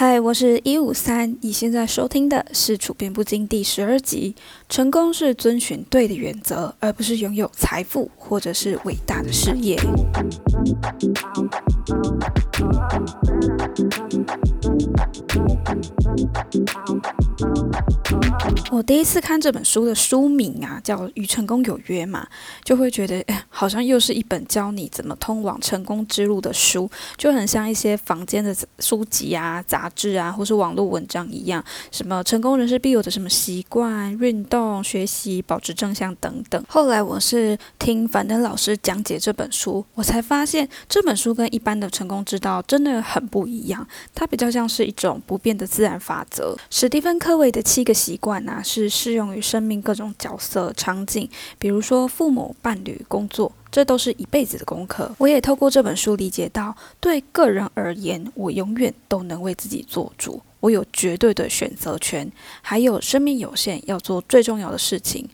嗨，我是一五三，你现在收听的是《处变不惊》第十二集。成功是遵循对的原则，而不是拥有财富或者是伟大的事业。我第一次看这本书的书名啊，叫《与成功有约》嘛，就会觉得，好像又是一本教你怎么通往成功之路的书，就很像一些坊间的书籍啊、杂志啊，或是网络文章一样，什么成功人士必有的什么习惯、运动、学习、保持正向等等。后来我是听樊登老师讲解这本书，我才发现这本书跟一般的成功之道真的很不一样，它比较像是一种不变的自然法则。史蒂芬·科维的七个习惯啊，是适用于生命各种角色场景，比如说父母、伴侣、工作，这都是一辈子的功课。我也透过这本书理解到，对个人而言，我永远都能为自己做主，我有绝对的选择权，还有生命有限，要做最重要的事情。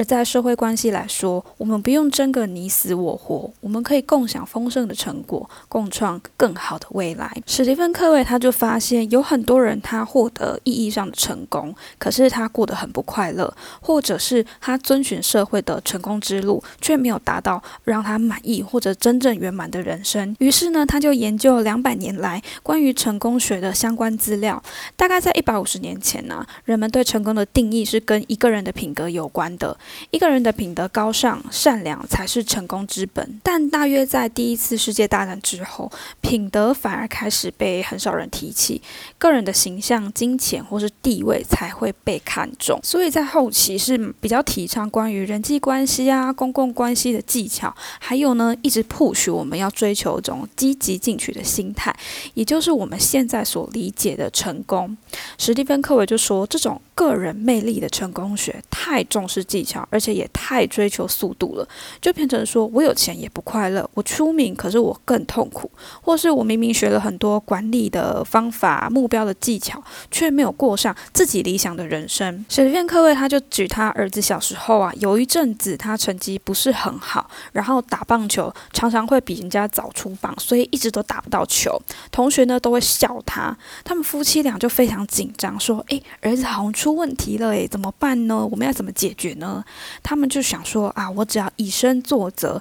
而在社会关系来说，我们不用争个你死我活，我们可以共享丰盛的成果，共创更好的未来。史蒂芬·科维他就发现，有很多人他获得意义上的成功，可是他过得很不快乐，或者是他遵循社会的成功之路，却没有达到让他满意或者真正圆满的人生。于是呢，他就研究两百年来关于成功学的相关资料。大概在一百五十年前呢，人们对成功的定义是跟一个人的品格有关的。一个人的品德高尚、善良才是成功之本。但大约在第一次世界大战之后，品德反而开始被很少人提起，个人的形象、金钱或是地位才会被看重。所以在后期是比较提倡关于人际关系啊、公共关系的技巧，还有呢，一直 push 我们要追求一种积极进取的心态，也就是我们现在所理解的成功。史蒂芬·科维就说，这种个人魅力的成功学太重视技巧。而且也太追求速度了，就变成说我有钱也不快乐，我出名可是我更痛苦，或是我明明学了很多管理的方法、目标的技巧，却没有过上自己理想的人生。史蒂芬·科维他就举他儿子小时候啊，有一阵子他成绩不是很好，然后打棒球常常会比人家早出棒，所以一直都打不到球，同学呢都会笑他。他们夫妻俩就非常紧张，说：“诶，儿子好像出问题了，诶，怎么办呢？我们要怎么解决呢？”他们就想说啊，我只要以身作则，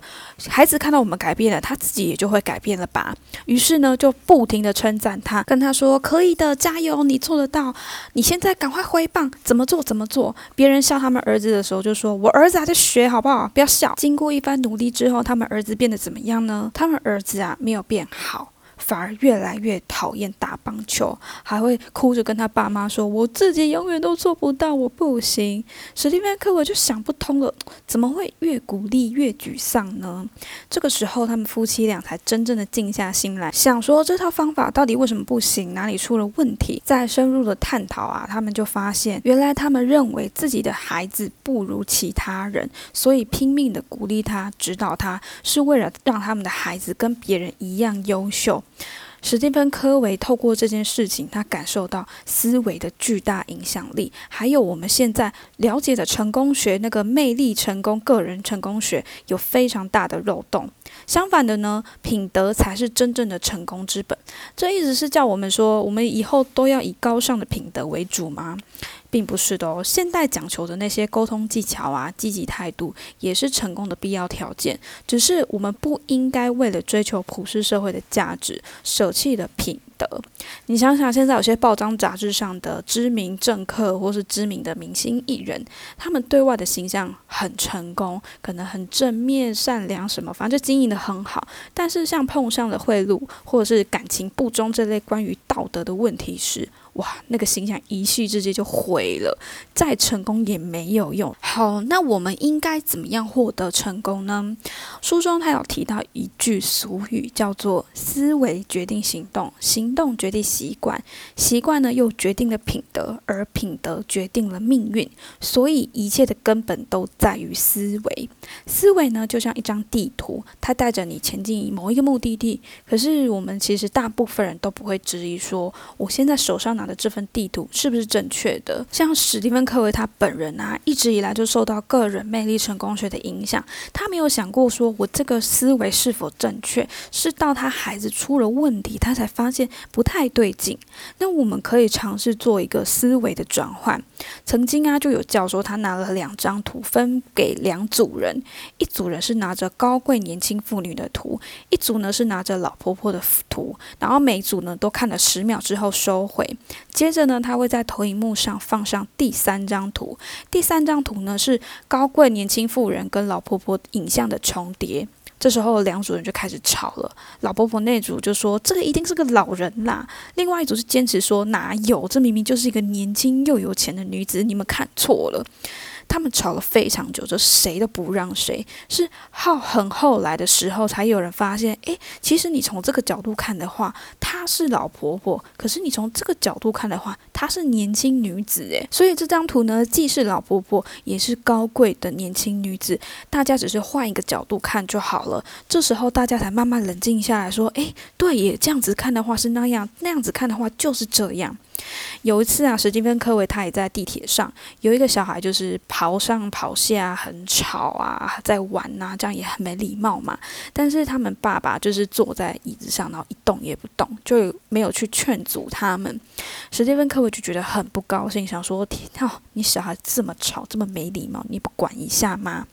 孩子看到我们改变了，他自己也就会改变了吧。于是呢，就不停的称赞他，跟他说可以的，加油，你做得到，你现在赶快挥棒，怎么做怎么做。别人笑他们儿子的时候，就说我儿子还在学，好不好？不要笑。经过一番努力之后，他们儿子变得怎么样呢？他们儿子啊，没有变好。反而越来越讨厌打棒球，还会哭着跟他爸妈说：“我自己永远都做不到，我不行。”史蒂芬·科维就想不通了，怎么会越鼓励越沮丧呢？这个时候，他们夫妻俩才真正的静下心来，想说这套方法到底为什么不行，哪里出了问题？再深入的探讨啊，他们就发现，原来他们认为自己的孩子不如其他人，所以拼命的鼓励他、指导他，是为了让他们的孩子跟别人一样优秀。史蒂芬·科维透过这件事情，他感受到思维的巨大影响力，还有我们现在了解的成功学那个魅力成功、个人成功学有非常大的漏洞。相反的呢，品德才是真正的成功之本。这一直是叫我们说，我们以后都要以高尚的品德为主吗？并不是的哦，现代讲求的那些沟通技巧啊，积极态度也是成功的必要条件。只是我们不应该为了追求普世社会的价值，舍弃了品德。你想想，现在有些报章杂志上的知名政客或是知名的明星艺人，他们对外的形象很成功，可能很正面、善良，什么反正就经营的很好。但是像碰上了贿赂或者是感情不忠这类关于道德的问题时，哇，那个形象一夕之间就毁了，再成功也没有用。好，那我们应该怎么样获得成功呢？书中他有提到一句俗语，叫做“思维决定行动，行动决定习惯，习惯呢又决定了品德，而品德决定了命运。所以一切的根本都在于思维。思维呢就像一张地图，它带着你前进某一个目的地。可是我们其实大部分人都不会质疑说，我现在手上拿。的这份地图是不是正确的？像史蒂芬·科维他本人啊，一直以来就受到个人魅力成功学的影响。他没有想过说我这个思维是否正确，是到他孩子出了问题，他才发现不太对劲。那我们可以尝试做一个思维的转换。曾经啊，就有教授他拿了两张图分给两组人，一组人是拿着高贵年轻妇女的图，一组呢是拿着老婆婆的图，然后每组呢都看了十秒之后收回。接着呢，他会在投影幕上放上第三张图，第三张图呢是高贵年轻妇人跟老婆婆影像的重叠。这时候两组人就开始吵了，老婆婆那组就说这个一定是个老人啦，另外一组是坚持说哪有，这明明就是一个年轻又有钱的女子，你们看错了。他们吵了非常久，就谁都不让谁。是后很后来的时候，才有人发现，诶，其实你从这个角度看的话，她是老婆婆；可是你从这个角度看的话，她是年轻女子。诶，所以这张图呢，既是老婆婆，也是高贵的年轻女子。大家只是换一个角度看就好了。这时候大家才慢慢冷静下来，说，诶，对耶，这样子看的话是那样，那样子看的话就是这样。有一次啊，史蒂芬·科维他也在地铁上，有一个小孩就是跑上跑下，很吵啊，在玩呐，这样也很没礼貌嘛。但是他们爸爸就是坐在椅子上，然后一动也不动，就没有去劝阻他们。史蒂芬·科维就觉得很不高兴，想说：天哦，你小孩这么吵，这么没礼貌，你不管一下吗？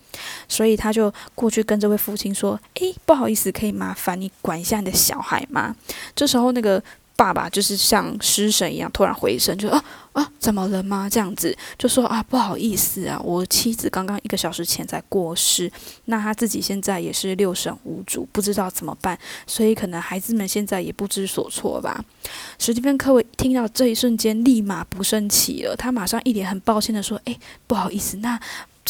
所以他就过去跟这位父亲说：诶，不好意思，可以麻烦你管一下你的小孩吗？这时候那个。爸爸就是像失神一样，突然回神，就啊啊，怎么了吗？这样子就说啊，不好意思啊，我妻子刚刚一个小时前才过世，那他自己现在也是六神无主，不知道怎么办，所以可能孩子们现在也不知所措吧。史蒂芬·科维听到这一瞬间，立马不生气了，他马上一脸很抱歉的说：“哎，不好意思，那。”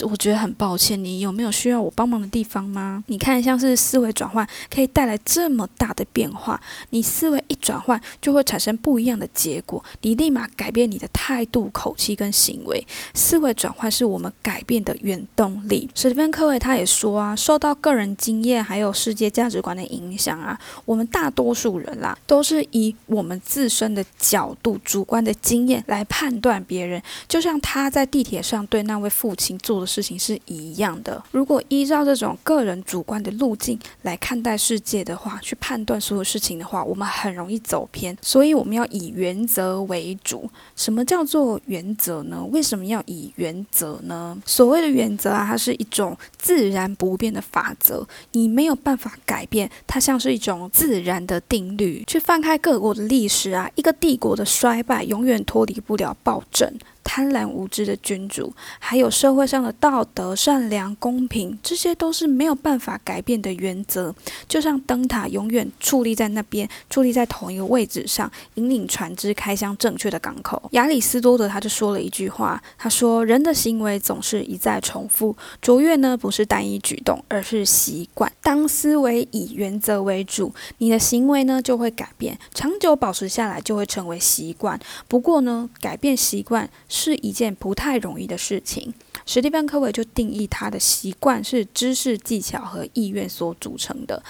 我觉得很抱歉，你有没有需要我帮忙的地方吗？你看，像是思维转换可以带来这么大的变化，你思维一转换就会产生不一样的结果，你立马改变你的态度、口气跟行为。思维转换是我们改变的原动力。史蒂芬·科维他也说啊，受到个人经验还有世界价值观的影响啊，我们大多数人啦，都是以我们自身的角度、主观的经验来判断别人。就像他在地铁上对那位父亲做的。事情是一样的。如果依照这种个人主观的路径来看待世界的话，去判断所有事情的话，我们很容易走偏。所以我们要以原则为主。什么叫做原则呢？为什么要以原则呢？所谓的原则啊，它是一种自然不变的法则，你没有办法改变，它像是一种自然的定律。去翻开各国的历史啊，一个帝国的衰败永远脱离不了暴政。贪婪无知的君主，还有社会上的道德、善良、公平，这些都是没有办法改变的原则。就像灯塔永远矗立在那边，矗立在同一个位置上，引领船只开向正确的港口。亚里士多德他就说了一句话，他说：“人的行为总是一再重复，卓越呢不是单一举动，而是习惯。当思维以原则为主，你的行为呢就会改变，长久保持下来就会成为习惯。不过呢，改变习惯。”是一件不太容易的事情。史蒂芬·科维就定义他的习惯是知识、技巧和意愿所组成的。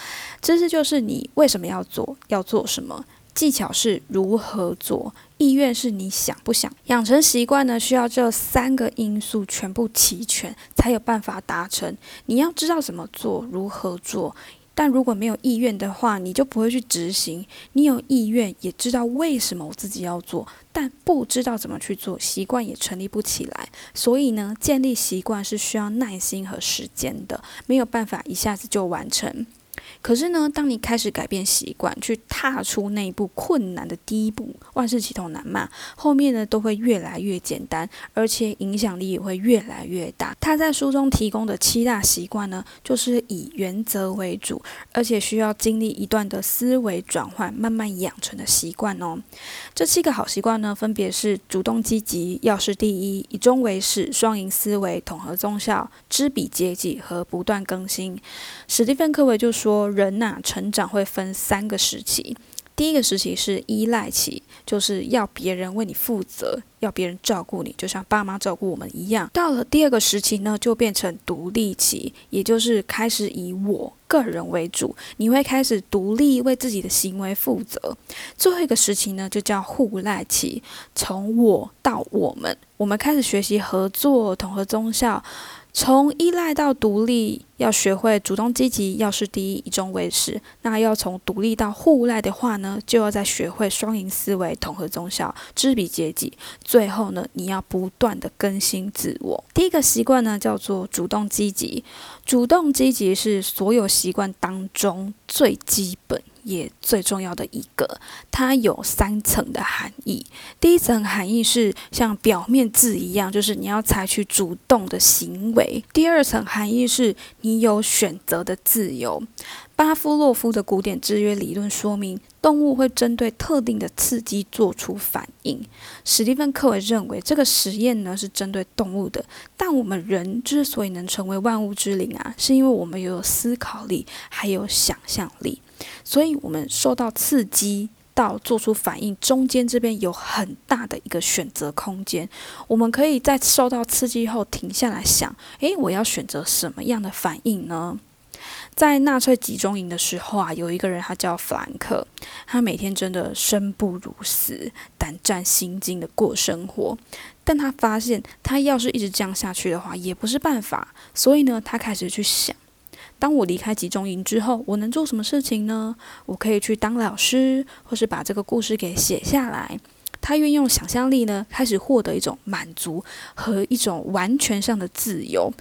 知识就是你为什么要做，要做什么；技巧是如何做；意愿是你想不想。养成习惯呢，需要这三个因素全部齐全，才有办法达成。你要知道怎么做，如何做。但如果没有意愿的话，你就不会去执行。你有意愿，也知道为什么我自己要做，但不知道怎么去做，习惯也成立不起来。所以呢，建立习惯是需要耐心和时间的，没有办法一下子就完成。可是呢，当你开始改变习惯，去踏出那一步困难的第一步，万事起头难嘛，后面呢都会越来越简单，而且影响力也会越来越大。他在书中提供的七大习惯呢，就是以原则为主，而且需要经历一段的思维转换，慢慢养成的习惯哦。这七个好习惯呢，分别是主动积极、要事第一、以终为始、双赢思维、统合综效、知彼知己和不断更新。史蒂芬·科维就说。人呐，成长会分三个时期。第一个时期是依赖期，就是要别人为你负责，要别人照顾你，就像爸妈照顾我们一样。到了第二个时期呢，就变成独立期，也就是开始以我个人为主，你会开始独立为自己的行为负责。最后一个时期呢，就叫互赖期，从我到我们，我们开始学习合作、统合、综效。从依赖到独立，要学会主动积极，要事第一，以终为始。那要从独立到互赖的话呢，就要再学会双赢思维，统合综效，知彼知己。最后呢，你要不断的更新自我。第一个习惯呢，叫做主动积极。主动积极是所有习惯当中最基本。也最重要的一个，它有三层的含义。第一层含义是像表面字一样，就是你要采取主动的行为。第二层含义是你有选择的自由。巴夫洛夫的古典制约理论说明，动物会针对特定的刺激做出反应。史蒂芬·科维认为，这个实验呢是针对动物的，但我们人之所以能成为万物之灵啊，是因为我们有思考力，还有想象力。所以，我们受到刺激到做出反应，中间这边有很大的一个选择空间。我们可以在受到刺激后停下来想：诶，我要选择什么样的反应呢？在纳粹集中营的时候啊，有一个人他叫弗兰克，他每天真的生不如死、胆战心惊的过生活。但他发现，他要是一直这样下去的话，也不是办法。所以呢，他开始去想。当我离开集中营之后，我能做什么事情呢？我可以去当老师，或是把这个故事给写下来。他运用想象力呢，开始获得一种满足和一种完全上的自由。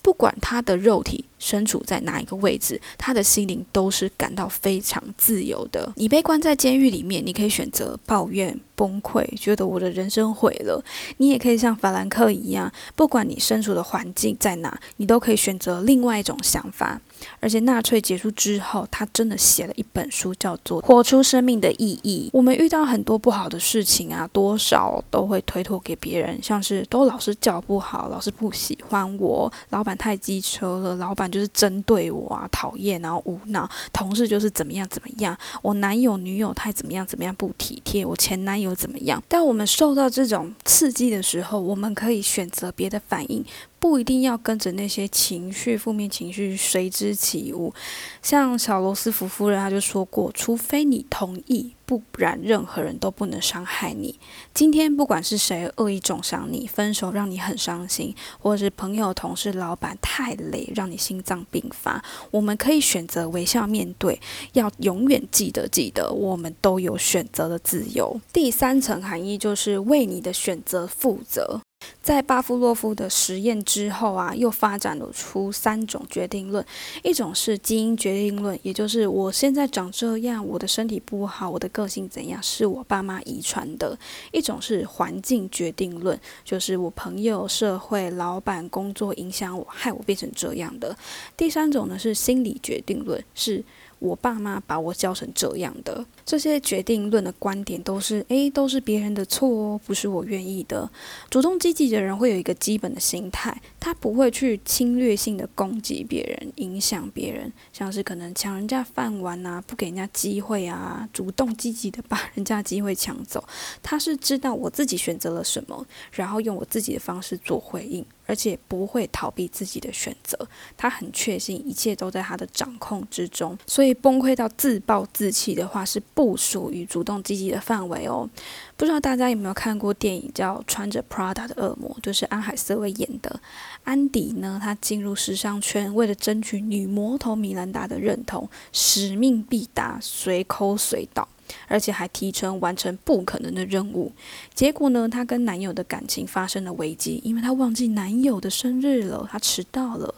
不管他的肉体身处在哪一个位置，他的心灵都是感到非常自由的。你被关在监狱里面，你可以选择抱怨、崩溃，觉得我的人生毁了；你也可以像法兰克一样，不管你身处的环境在哪，你都可以选择另外一种想法。而且纳粹结束之后，他真的写了一本书，叫做《活出生命的意义》。我们遇到很多不好的事情啊，多少都会推脱给别人，像是都老师教不好，老师不喜欢我，老板太机车了，老板就是针对我啊，讨厌，然后无脑，同事就是怎么样怎么样，我男友女友太怎么样怎么样不体贴，我前男友怎么样。当我们受到这种刺激的时候，我们可以选择别的反应。不一定要跟着那些情绪、负面情绪随之起舞。像小罗斯福夫人，她就说过：“除非你同意，不然任何人都不能伤害你。”今天不管是谁恶意中伤你，分手让你很伤心，或者是朋友、同事、老板太累让你心脏病发，我们可以选择微笑面对。要永远记得，记得我们都有选择的自由。第三层含义就是为你的选择负责。在巴夫洛夫的实验之后啊，又发展了出三种决定论。一种是基因决定论，也就是我现在长这样，我的身体不好，我的个性怎样，是我爸妈遗传的；一种是环境决定论，就是我朋友、社会、老板、工作影响我，害我变成这样的；第三种呢是心理决定论，是。我爸妈把我教成这样的，这些决定论的观点都是，诶，都是别人的错哦，不是我愿意的。主动积极的人会有一个基本的心态，他不会去侵略性的攻击别人，影响别人，像是可能抢人家饭碗啊，不给人家机会啊，主动积极的把人家机会抢走。他是知道我自己选择了什么，然后用我自己的方式做回应。而且不会逃避自己的选择，他很确信一切都在他的掌控之中，所以崩溃到自暴自弃的话是不属于主动积极的范围哦。不知道大家有没有看过电影叫《穿着 Prada 的恶魔》，就是安海瑟薇演的。安迪呢，他进入时尚圈，为了争取女魔头米兰达的认同，使命必达，随口随到。而且还提成完成不可能的任务，结果呢，她跟男友的感情发生了危机，因为她忘记男友的生日了，她迟到了。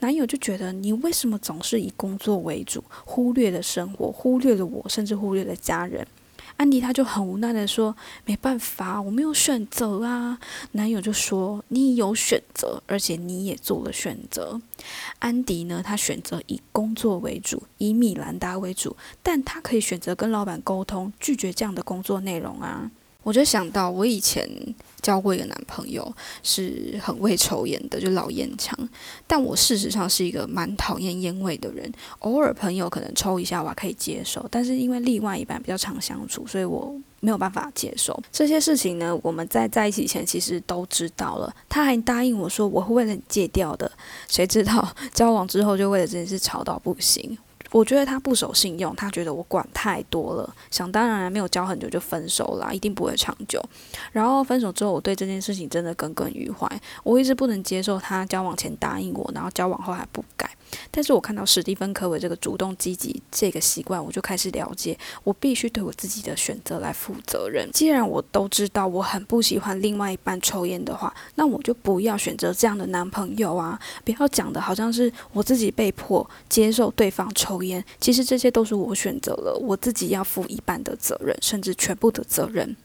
男友就觉得你为什么总是以工作为主，忽略了生活，忽略了我，甚至忽略了家人。安迪他就很无奈的说：“没办法，我没有选择啊。”男友就说：“你有选择，而且你也做了选择。”安迪呢，他选择以工作为主，以米兰达为主，但他可以选择跟老板沟通，拒绝这样的工作内容啊。我就想到，我以前交过一个男朋友，是很会抽烟的，就老烟枪。但我事实上是一个蛮讨厌烟味的人，偶尔朋友可能抽一下，我还可以接受。但是因为另外一半比较常相处，所以我没有办法接受这些事情呢。我们在在一起前其实都知道了，他还答应我说我会为了你戒掉的。谁知道 交往之后就为了这件事吵到不行。我觉得他不守信用，他觉得我管太多了，想当然没有交很久就分手了，一定不会长久。然后分手之后，我对这件事情真的耿耿于怀，我一直不能接受他交往前答应我，然后交往后还不改。但是我看到史蒂芬·科维这个主动积极这个习惯，我就开始了解，我必须对我自己的选择来负责任。既然我都知道我很不喜欢另外一半抽烟的话，那我就不要选择这样的男朋友啊！不要讲的好像是我自己被迫接受对方抽烟，其实这些都是我选择了，我自己要负一半的责任，甚至全部的责任。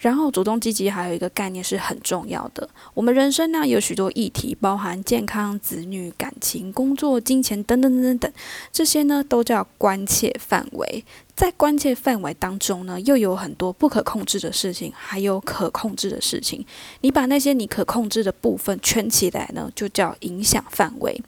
然后，主动积极还有一个概念是很重要的。我们人生呢有许多议题，包含健康、子女、感情、工作、金钱等等等等等，这些呢都叫关切范围。在关切范围当中呢，又有很多不可控制的事情，还有可控制的事情。你把那些你可控制的部分圈起来呢，就叫影响范围。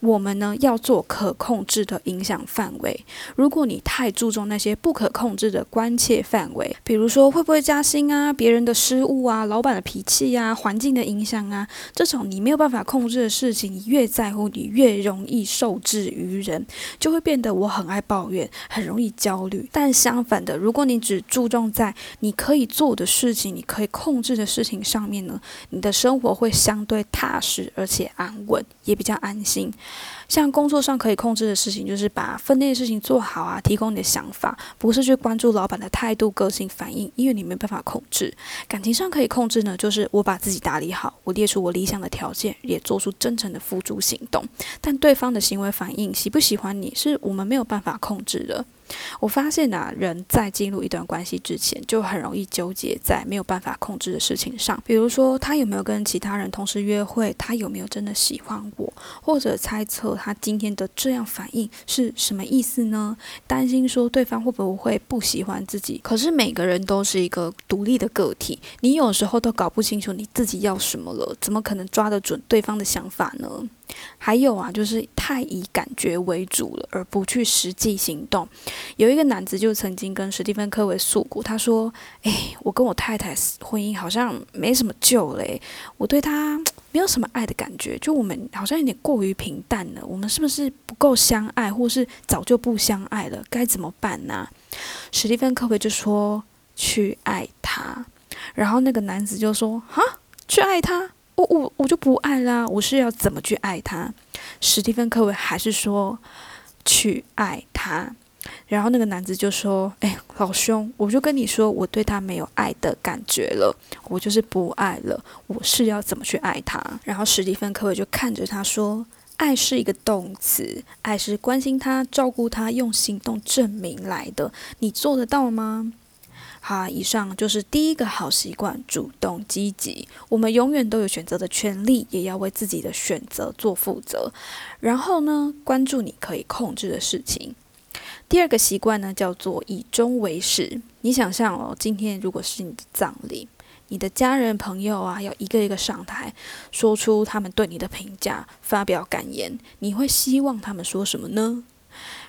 我们呢要做可控制的影响范围。如果你太注重那些不可控制的关切范围，比如说会不会加薪啊、别人的失误啊、老板的脾气啊、环境的影响啊，这种你没有办法控制的事情，你越在乎，你越容易受制于人，就会变得我很爱抱怨，很容易焦虑。但相反的，如果你只注重在你可以做的事情、你可以控制的事情上面呢，你的生活会相对踏实而且安稳，也比较安心。像工作上可以控制的事情，就是把分内的事情做好啊，提供你的想法，不是去关注老板的态度、个性、反应，因为你没办法控制。感情上可以控制呢，就是我把自己打理好，我列出我理想的条件，也做出真诚的付诸行动。但对方的行为反应喜不喜欢你，是我们没有办法控制的。我发现啊，人在进入一段关系之前，就很容易纠结在没有办法控制的事情上，比如说他有没有跟其他人同时约会，他有没有真的喜欢我，或者猜测他今天的这样反应是什么意思呢？担心说对方会不会不喜欢自己。可是每个人都是一个独立的个体，你有时候都搞不清楚你自己要什么了，怎么可能抓得准对方的想法呢？还有啊，就是太以感觉为主了，而不去实际行动。有一个男子就曾经跟史蒂芬·科维诉过，他说：“哎，我跟我太太婚姻好像没什么救嘞，我对她没有什么爱的感觉，就我们好像有点过于平淡了。我们是不是不够相爱，或是早就不相爱了？该怎么办呢？”史蒂芬·科维就说：“去爱他。”然后那个男子就说：“哈，去爱他。”我我我就不爱啦！我是要怎么去爱他？史蒂芬·科维还是说去爱他？然后那个男子就说：“哎，老兄，我就跟你说，我对他没有爱的感觉了，我就是不爱了。我是要怎么去爱他？”然后史蒂芬·科维就看着他说：“爱是一个动词，爱是关心他、照顾他、用行动证明来的。你做得到吗？”好，以上就是第一个好习惯，主动积极。我们永远都有选择的权利，也要为自己的选择做负责。然后呢，关注你可以控制的事情。第二个习惯呢，叫做以终为始。你想象哦，今天如果是你的葬礼，你的家人朋友啊，要一个一个上台，说出他们对你的评价，发表感言，你会希望他们说什么呢？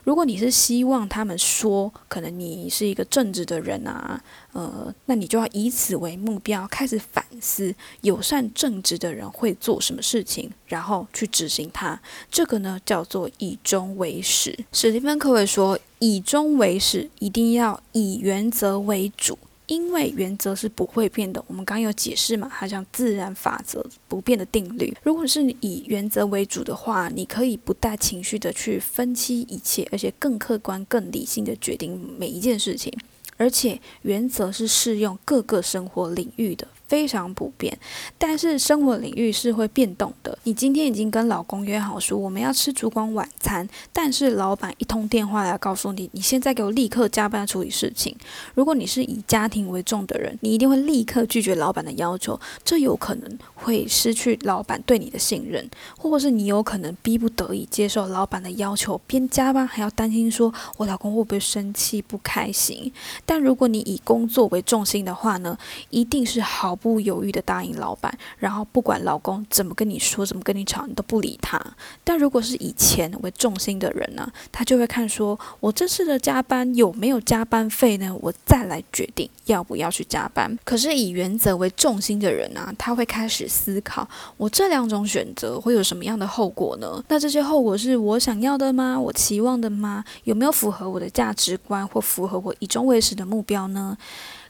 如果你是希望他们说，可能你是一个正直的人啊，呃，那你就要以此为目标，开始反思友善正直的人会做什么事情，然后去执行它。这个呢，叫做以终为始。史蒂芬·科维说，以终为始，一定要以原则为主。因为原则是不会变的，我们刚刚有解释嘛，它像自然法则不变的定律。如果是以原则为主的话，你可以不带情绪的去分析一切，而且更客观、更理性的决定每一件事情。而且原则是适用各个生活领域的。非常普遍，但是生活领域是会变动的。你今天已经跟老公约好说我们要吃烛光晚餐，但是老板一通电话来告诉你，你现在给我立刻加班处理事情。如果你是以家庭为重的人，你一定会立刻拒绝老板的要求，这有可能会失去老板对你的信任，或者是你有可能逼不得已接受老板的要求，边加班还要担心说我老公会不会生气不开心。但如果你以工作为重心的话呢，一定是好。毫不犹豫的答应老板，然后不管老公怎么跟你说、怎么跟你吵，你都不理他。但如果是以钱为重心的人呢，他就会看说，我这次的加班有没有加班费呢？我再来决定要不要去加班。可是以原则为重心的人呢，他会开始思考，我这两种选择会有什么样的后果呢？那这些后果是我想要的吗？我期望的吗？有没有符合我的价值观或符合我以终为始的目标呢？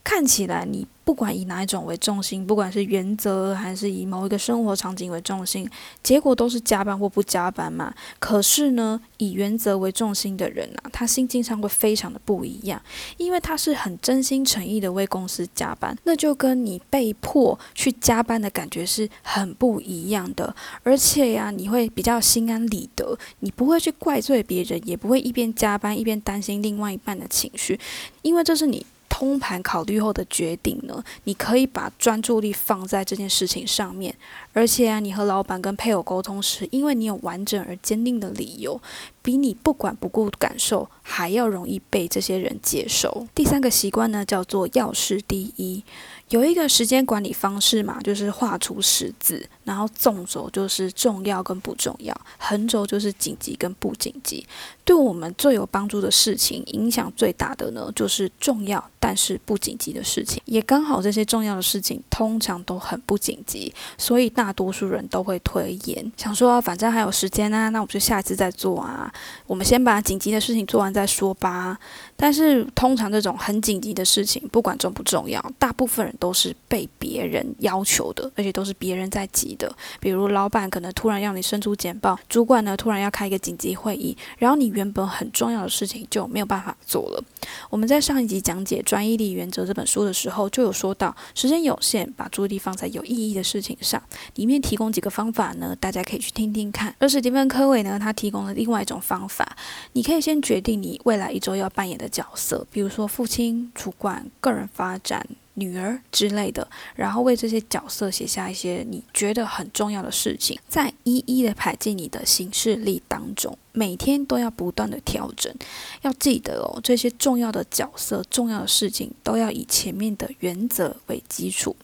看起来，你不管以哪一种为重心，不管是原则还是以某一个生活场景为重心，结果都是加班或不加班嘛。可是呢，以原则为重心的人啊，他心境上会非常的不一样，因为他是很真心诚意的为公司加班，那就跟你被迫去加班的感觉是很不一样的。而且呀，你会比较心安理得，你不会去怪罪别人，也不会一边加班一边担心另外一半的情绪，因为这是你。通盘考虑后的决定呢？你可以把专注力放在这件事情上面，而且啊，你和老板跟配偶沟通时，因为你有完整而坚定的理由，比你不管不顾感受还要容易被这些人接受。第三个习惯呢，叫做要事第一。有一个时间管理方式嘛，就是画出十字，然后纵轴就是重要跟不重要，横轴就是紧急跟不紧急。对我们最有帮助的事情，影响最大的呢，就是重要但是不紧急的事情。也刚好这些重要的事情通常都很不紧急，所以大多数人都会推延，想说反正还有时间啊，那我们就下一次再做啊。我们先把紧急的事情做完再说吧。但是通常这种很紧急的事情，不管重不重要，大部分人。都是被别人要求的，而且都是别人在急的。比如老板可能突然要你伸出简报，主管呢突然要开一个紧急会议，然后你原本很重要的事情就没有办法做了。我们在上一集讲解《专一力原则》这本书的时候，就有说到时间有限，把注意力放在有意义的事情上。里面提供几个方法呢，大家可以去听听看。而史蒂芬·科维呢，他提供了另外一种方法，你可以先决定你未来一周要扮演的角色，比如说父亲、主管、个人发展。女儿之类的，然后为这些角色写下一些你觉得很重要的事情，再一一的排进你的行事历当中，每天都要不断的调整。要记得哦，这些重要的角色、重要的事情都要以前面的原则为基础。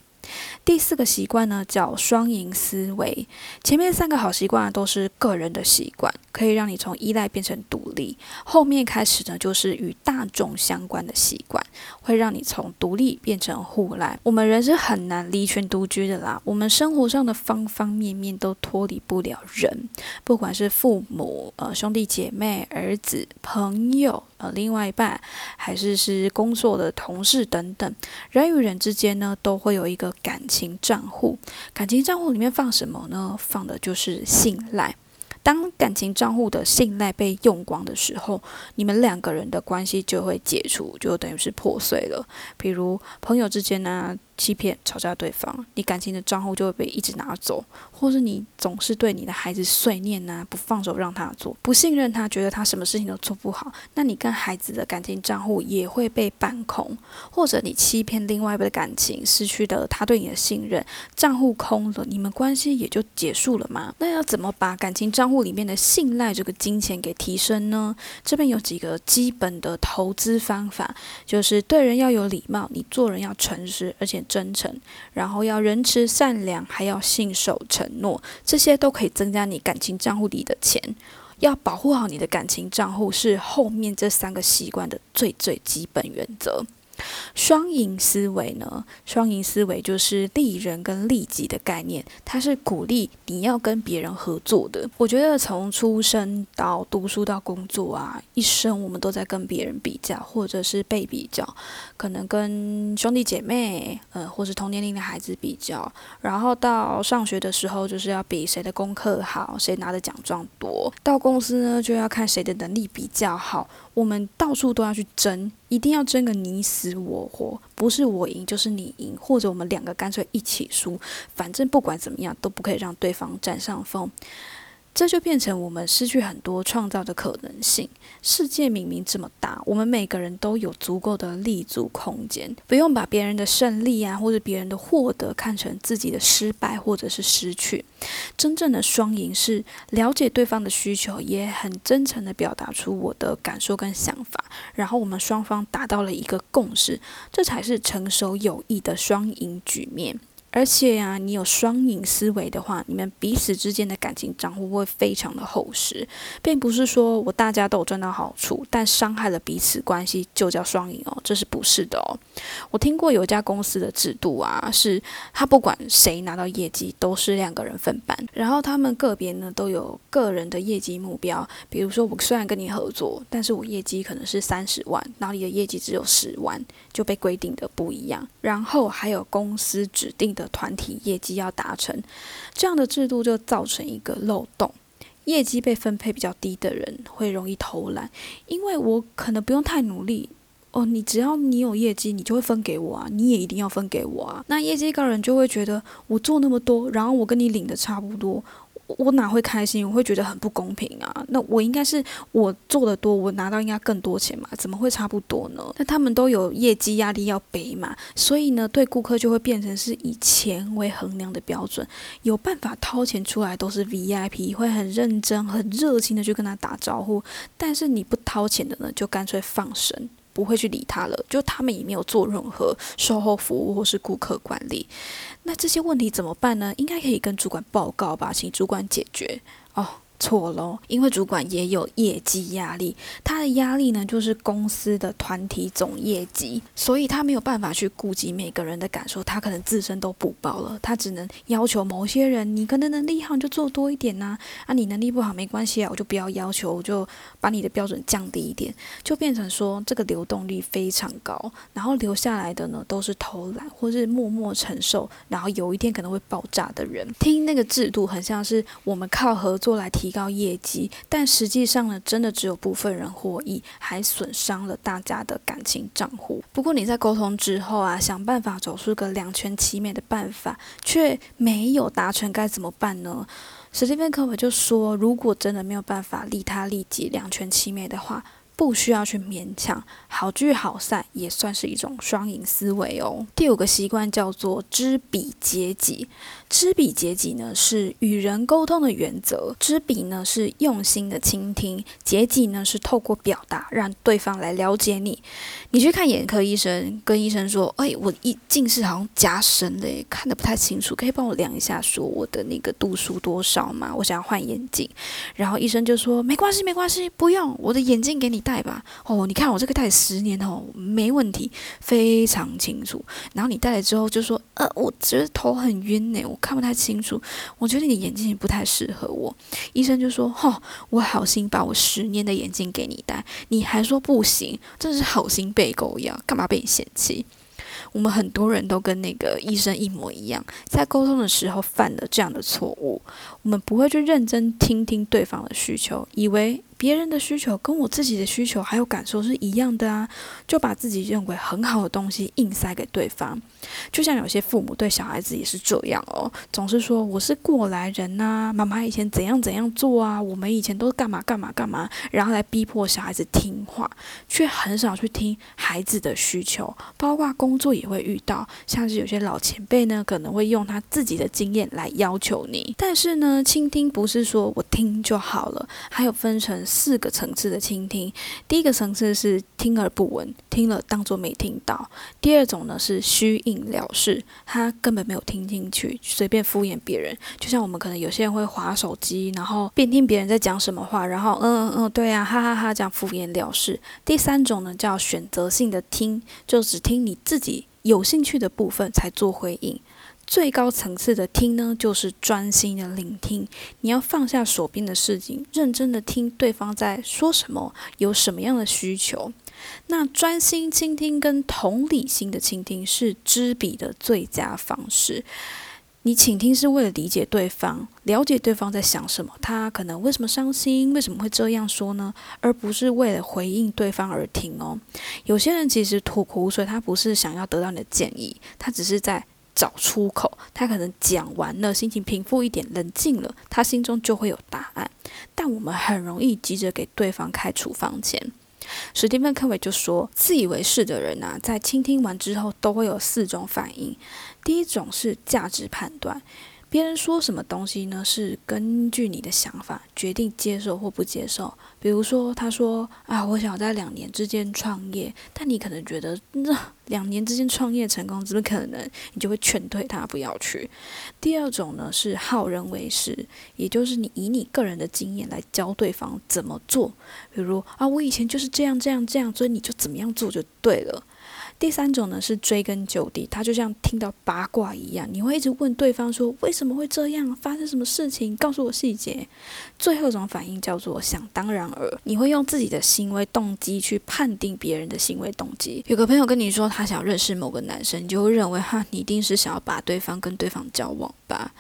第四个习惯呢，叫双赢思维。前面三个好习惯都是个人的习惯，可以让你从依赖变成独立。后面开始呢，就是与大众相关的习惯，会让你从独立变成互赖。我们人是很难离群独居的啦，我们生活上的方方面面都脱离不了人，不管是父母、呃兄弟姐妹、儿子、朋友。呃，另外一半，还是是工作的同事等等，人与人之间呢，都会有一个感情账户。感情账户里面放什么呢？放的就是信赖。当感情账户的信赖被用光的时候，你们两个人的关系就会解除，就等于是破碎了。比如朋友之间呢。欺骗、吵架对方，你感情的账户就会被一直拿走，或是你总是对你的孩子碎念呐，不放手让他做，不信任他，觉得他什么事情都做不好，那你跟孩子的感情账户也会被搬空，或者你欺骗另外一半的感情，失去了他对你的信任，账户空了，你们关系也就结束了吗？那要怎么把感情账户里面的信赖这个金钱给提升呢？这边有几个基本的投资方法，就是对人要有礼貌，你做人要诚实，而且。真诚，然后要仁慈善良，还要信守承诺，这些都可以增加你感情账户里的钱。要保护好你的感情账户，是后面这三个习惯的最最基本原则。双赢思维呢？双赢思维就是利人跟利己的概念，它是鼓励你要跟别人合作的。我觉得从出生到读书到工作啊，一生我们都在跟别人比较，或者是被比较，可能跟兄弟姐妹，呃，或是同年龄的孩子比较。然后到上学的时候，就是要比谁的功课好，谁拿的奖状多。到公司呢，就要看谁的能力比较好。我们到处都要去争，一定要争个你死我活，不是我赢就是你赢，或者我们两个干脆一起输，反正不管怎么样都不可以让对方占上风。这就变成我们失去很多创造的可能性。世界明明这么大，我们每个人都有足够的立足空间，不用把别人的胜利啊，或者别人的获得看成自己的失败或者是失去。真正的双赢是了解对方的需求，也很真诚的表达出我的感受跟想法，然后我们双方达到了一个共识，这才是成熟有益的双赢局面。而且呀，你有双赢思维的话，你们彼此之间的感情账户会非常的厚实，并不是说我大家都有赚到好处，但伤害了彼此关系就叫双赢哦，这是不是的哦？我听过有一家公司的制度啊，是他不管谁拿到业绩都是两个人分班，然后他们个别呢都有个人的业绩目标，比如说我虽然跟你合作，但是我业绩可能是三十万，哪里的业绩只有十万，就被规定的不一样，然后还有公司指定的。的团体业绩要达成，这样的制度就造成一个漏洞，业绩被分配比较低的人会容易偷懒，因为我可能不用太努力哦，你只要你有业绩，你就会分给我啊，你也一定要分给我啊，那业绩高人就会觉得我做那么多，然后我跟你领的差不多。我哪会开心？我会觉得很不公平啊！那我应该是我做的多，我拿到应该更多钱嘛？怎么会差不多呢？那他们都有业绩压力要背嘛，所以呢，对顾客就会变成是以钱为衡量的标准，有办法掏钱出来都是 VIP，会很认真、很热情的去跟他打招呼。但是你不掏钱的呢，就干脆放生。不会去理他了，就他们也没有做任何售后服务或是顾客管理，那这些问题怎么办呢？应该可以跟主管报告吧，请主管解决。错喽，因为主管也有业绩压力，他的压力呢就是公司的团体总业绩，所以他没有办法去顾及每个人的感受，他可能自身都不报了，他只能要求某些人，你可能能力好就做多一点呐，啊你能力不好没关系啊，我就不要要求，我就把你的标准降低一点，就变成说这个流动率非常高，然后留下来的呢都是偷懒或是默默承受，然后有一天可能会爆炸的人，听那个制度很像是我们靠合作来提。提高业绩，但实际上呢，真的只有部分人获益，还损伤了大家的感情账户。不过你在沟通之后啊，想办法找出个两全其美的办法，却没有达成，该怎么办呢？史蒂芬·科维就说，如果真的没有办法利他利己、两全其美的话。不需要去勉强，好聚好散也算是一种双赢思维哦。第五个习惯叫做知彼解己。知彼解己呢是与人沟通的原则，知彼呢是用心的倾听，解己呢是透过表达让对方来了解你。你去看眼科医生，跟医生说：“哎，我一近视好像加深了，看得不太清楚，可以帮我量一下，说我的那个度数多少吗？我想要换眼镜。”然后医生就说：“没关系，没关系，不用，我的眼镜给你戴。”戴吧，哦，你看我这个戴十年哦，没问题，非常清楚。然后你戴了之后就说，呃，我觉得头很晕呢，我看不太清楚，我觉得你的眼镜不太适合我。医生就说，哈，我好心把我十年的眼镜给你戴，你还说不行，真的是好心被狗咬，干嘛被你嫌弃？我们很多人都跟那个医生一模一样，在沟通的时候犯了这样的错误，我们不会去认真听听对方的需求，以为。别人的需求跟我自己的需求还有感受是一样的啊，就把自己认为很好的东西硬塞给对方。就像有些父母对小孩子也是这样哦，总是说我是过来人呐，妈妈以前怎样怎样做啊，我们以前都干嘛干嘛干嘛，然后来逼迫小孩子听话，却很少去听孩子的需求。包括工作也会遇到，像是有些老前辈呢，可能会用他自己的经验来要求你。但是呢，倾听不是说我听就好了，还有分成。四个层次的倾听，第一个层次是听而不闻，听了当作没听到；第二种呢是虚应了事，他根本没有听进去，随便敷衍别人。就像我们可能有些人会划手机，然后边听别人在讲什么话，然后嗯嗯嗯，对呀，哈哈哈，这样敷衍了事。第三种呢叫选择性的听，就只听你自己有兴趣的部分才做回应。最高层次的听呢，就是专心的聆听。你要放下手边的事情，认真的听对方在说什么，有什么样的需求。那专心倾听跟同理心的倾听是知彼的最佳方式。你倾听是为了理解对方，了解对方在想什么，他可能为什么伤心，为什么会这样说呢？而不是为了回应对方而听哦。有些人其实吐苦水，他不是想要得到你的建议，他只是在。找出口，他可能讲完了，心情平复一点，冷静了，他心中就会有答案。但我们很容易急着给对方开处方钱。史蒂芬·科维就说：“自以为是的人啊，在倾听完之后，都会有四种反应。第一种是价值判断，别人说什么东西呢？是根据你的想法决定接受或不接受。比如说，他说啊，我想在两年之间创业，但你可能觉得那两年之间创业成功怎么可能？你就会劝退他不要去。第二种呢是好人为师，也就是你以你个人的经验来教对方怎么做。比如啊，我以前就是这样这样这样，所以你就怎么样做就对了。第三种呢是追根究底，他就像听到八卦一样，你会一直问对方说为什么会这样，发生什么事情，告诉我细节。最后一种反应叫做想当然尔，你会用自己的行为动机去判定别人的行为动机。有个朋友跟你说他想认识某个男生，你就会认为哈，你一定是想要把对方跟对方交往吧。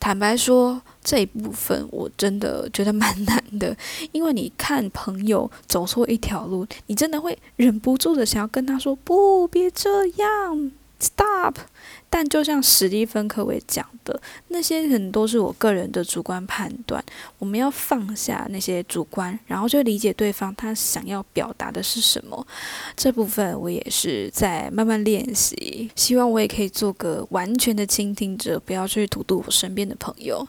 坦白说，这一部分我真的觉得蛮难的，因为你看朋友走错一条路，你真的会忍不住的想要跟他说：“不，别这样。” Stop！但就像史蒂芬·科维讲的，那些很多是我个人的主观判断。我们要放下那些主观，然后就理解对方他想要表达的是什么。这部分我也是在慢慢练习，希望我也可以做个完全的倾听者，不要去荼毒我身边的朋友。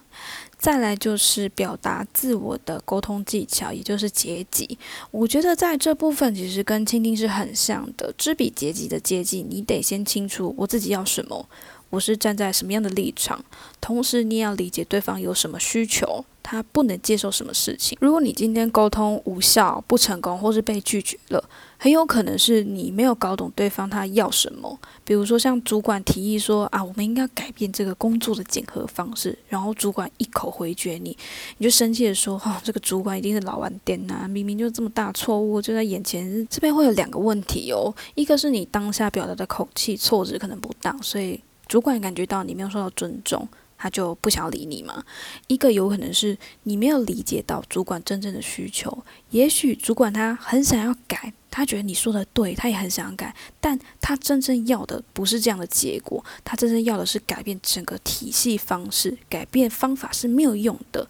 再来就是表达自我的沟通技巧，也就是结级。我觉得在这部分其实跟倾听是很像的。知彼结级的阶级，你得先清楚我自己要什么，我是站在什么样的立场，同时你也要理解对方有什么需求。他不能接受什么事情？如果你今天沟通无效、不成功，或是被拒绝了，很有可能是你没有搞懂对方他要什么。比如说，像主管提议说啊，我们应该改变这个工作的检核方式，然后主管一口回绝你，你就生气的说，哦，这个主管一定是老顽点呐，明明就这么大错误就在眼前。这边会有两个问题哦，一个是你当下表达的口气措辞可能不当，所以主管感觉到你没有受到尊重。他就不想理你嘛？一个有可能是你没有理解到主管真正的需求，也许主管他很想要改，他觉得你说的对，他也很想要改，但他真正要的不是这样的结果，他真正要的是改变整个体系方式，改变方法是没有用的。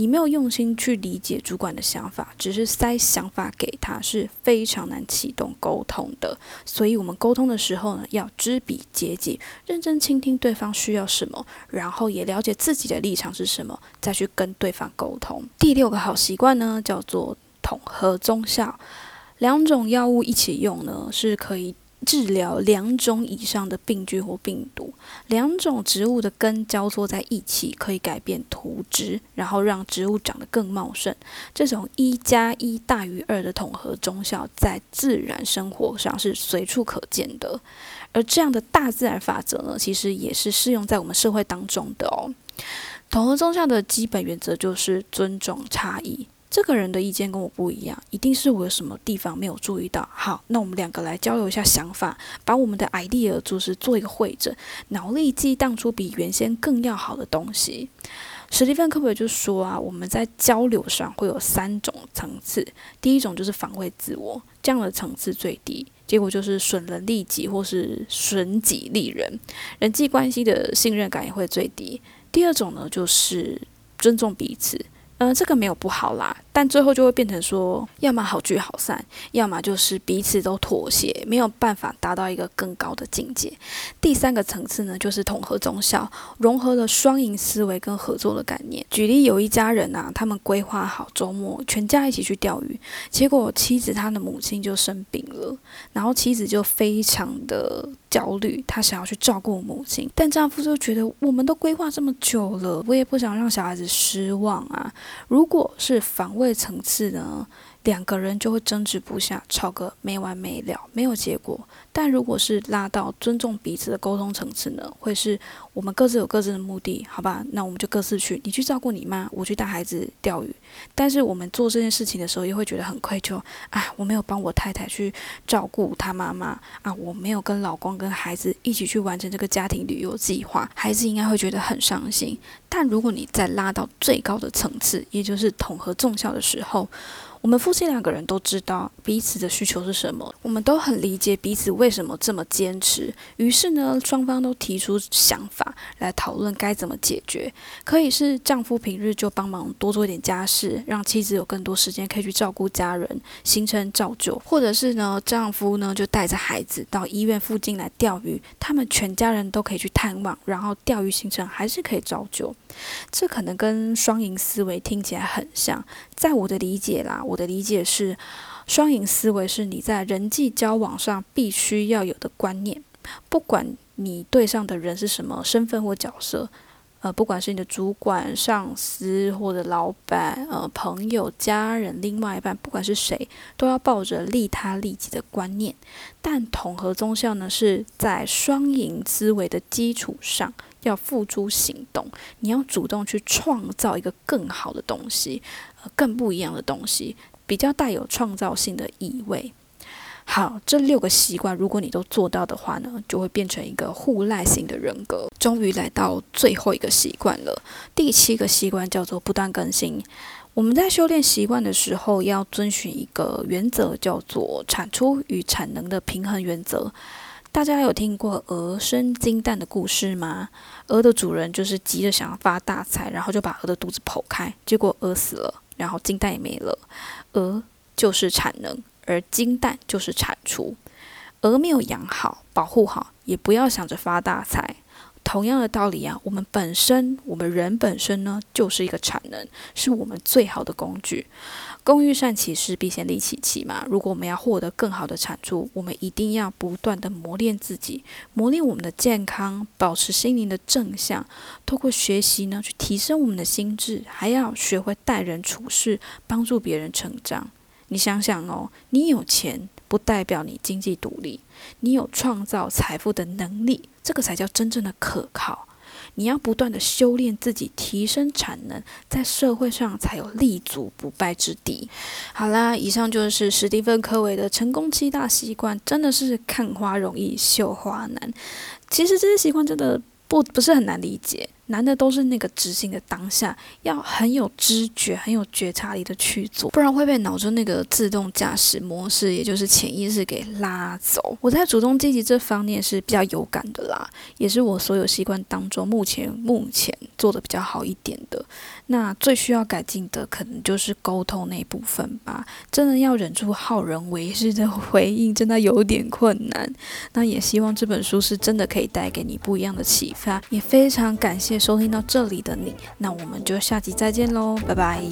你没有用心去理解主管的想法，只是塞想法给他，是非常难启动沟通的。所以，我们沟通的时候呢，要知彼解己，认真倾听对方需要什么，然后也了解自己的立场是什么，再去跟对方沟通。第六个好习惯呢，叫做统合综效。两种药物一起用呢，是可以。治疗两种以上的病菌或病毒，两种植物的根交错在一起，可以改变土质，然后让植物长得更茂盛。这种一加一大于二的统合中效，在自然生活上是随处可见的。而这样的大自然法则呢，其实也是适用在我们社会当中的哦。统合中效的基本原则就是尊重差异。这个人的意见跟我不一样，一定是我有什么地方没有注意到。好，那我们两个来交流一下想法，把我们的 idea 就是做一个会诊，脑力激荡出比原先更要好的东西。史蒂芬·科维就说啊，我们在交流上会有三种层次，第一种就是防卫自我，这样的层次最低，结果就是损人利己或是损己利人，人际关系的信任感也会最低。第二种呢，就是尊重彼此。嗯，这个没有不好啦，但最后就会变成说，要么好聚好散，要么就是彼此都妥协，没有办法达到一个更高的境界。第三个层次呢，就是统合中效，融合了双赢思维跟合作的概念。举例，有一家人啊，他们规划好周末全家一起去钓鱼，结果妻子她的母亲就生病了，然后妻子就非常的焦虑，她想要去照顾母亲，但丈夫就觉得我们都规划这么久了，我也不想让小孩子失望啊。如果是防卫层次呢？两个人就会争执不下，吵个没完没了，没有结果。但如果是拉到尊重彼此的沟通层次呢，会是我们各自有各自的目的，好吧？那我们就各自去，你去照顾你妈，我去带孩子钓鱼。但是我们做这件事情的时候，又会觉得很愧疚啊！我没有帮我太太去照顾她妈妈啊，我没有跟老公跟孩子一起去完成这个家庭旅游计划，孩子应该会觉得很伤心。但如果你再拉到最高的层次，也就是统合重效的时候，我们夫妻两个人都知道彼此的需求是什么，我们都很理解彼此为什么这么坚持。于是呢，双方都提出想法来讨论该怎么解决。可以是丈夫平日就帮忙多做点家事，让妻子有更多时间可以去照顾家人，形成照旧；或者是呢，丈夫呢就带着孩子到医院附近来钓鱼，他们全家人都可以去探望，然后钓鱼行程还是可以照旧。这可能跟双赢思维听起来很像，在我的理解啦，我的理解是，双赢思维是你在人际交往上必须要有的观念，不管你对上的人是什么身份或角色，呃，不管是你的主管、上司或者老板、呃朋友、家人、另外一半，不管是谁，都要抱着利他利己的观念。但统合宗效呢，是在双赢思维的基础上。要付诸行动，你要主动去创造一个更好的东西，更不一样的东西，比较带有创造性的意味。好，这六个习惯，如果你都做到的话呢，就会变成一个互赖型的人格。终于来到最后一个习惯了，第七个习惯叫做不断更新。我们在修炼习惯的时候，要遵循一个原则，叫做产出与产能的平衡原则。大家有听过鹅生金蛋的故事吗？鹅的主人就是急着想要发大财，然后就把鹅的肚子剖开，结果鹅死了，然后金蛋也没了。鹅就是产能，而金蛋就是产出。鹅没有养好、保护好，也不要想着发大财。同样的道理啊，我们本身，我们人本身呢，就是一个产能，是我们最好的工具。工欲善其事，必先利其器嘛。如果我们要获得更好的产出，我们一定要不断的磨练自己，磨练我们的健康，保持心灵的正向。透过学习呢，去提升我们的心智，还要学会待人处事，帮助别人成长。你想想哦，你有钱不代表你经济独立，你有创造财富的能力。这个才叫真正的可靠。你要不断的修炼自己，提升产能，在社会上才有立足不败之地。好啦，以上就是史蒂芬·科维的成功七大习惯，真的是看花容易绣花难。其实这些习惯真的不不是很难理解。难的都是那个执行的当下，要很有知觉、很有觉察力的去做，不然会被脑中那个自动驾驶模式，也就是潜意识给拉走。我在主动积极这方面是比较有感的啦，也是我所有习惯当中目前目前做的比较好一点的。那最需要改进的，可能就是沟通那部分吧。真的要忍住好人为师的回应，真的有点困难。那也希望这本书是真的可以带给你不一样的启发，也非常感谢收听到这里的你，那我们就下集再见喽，拜拜。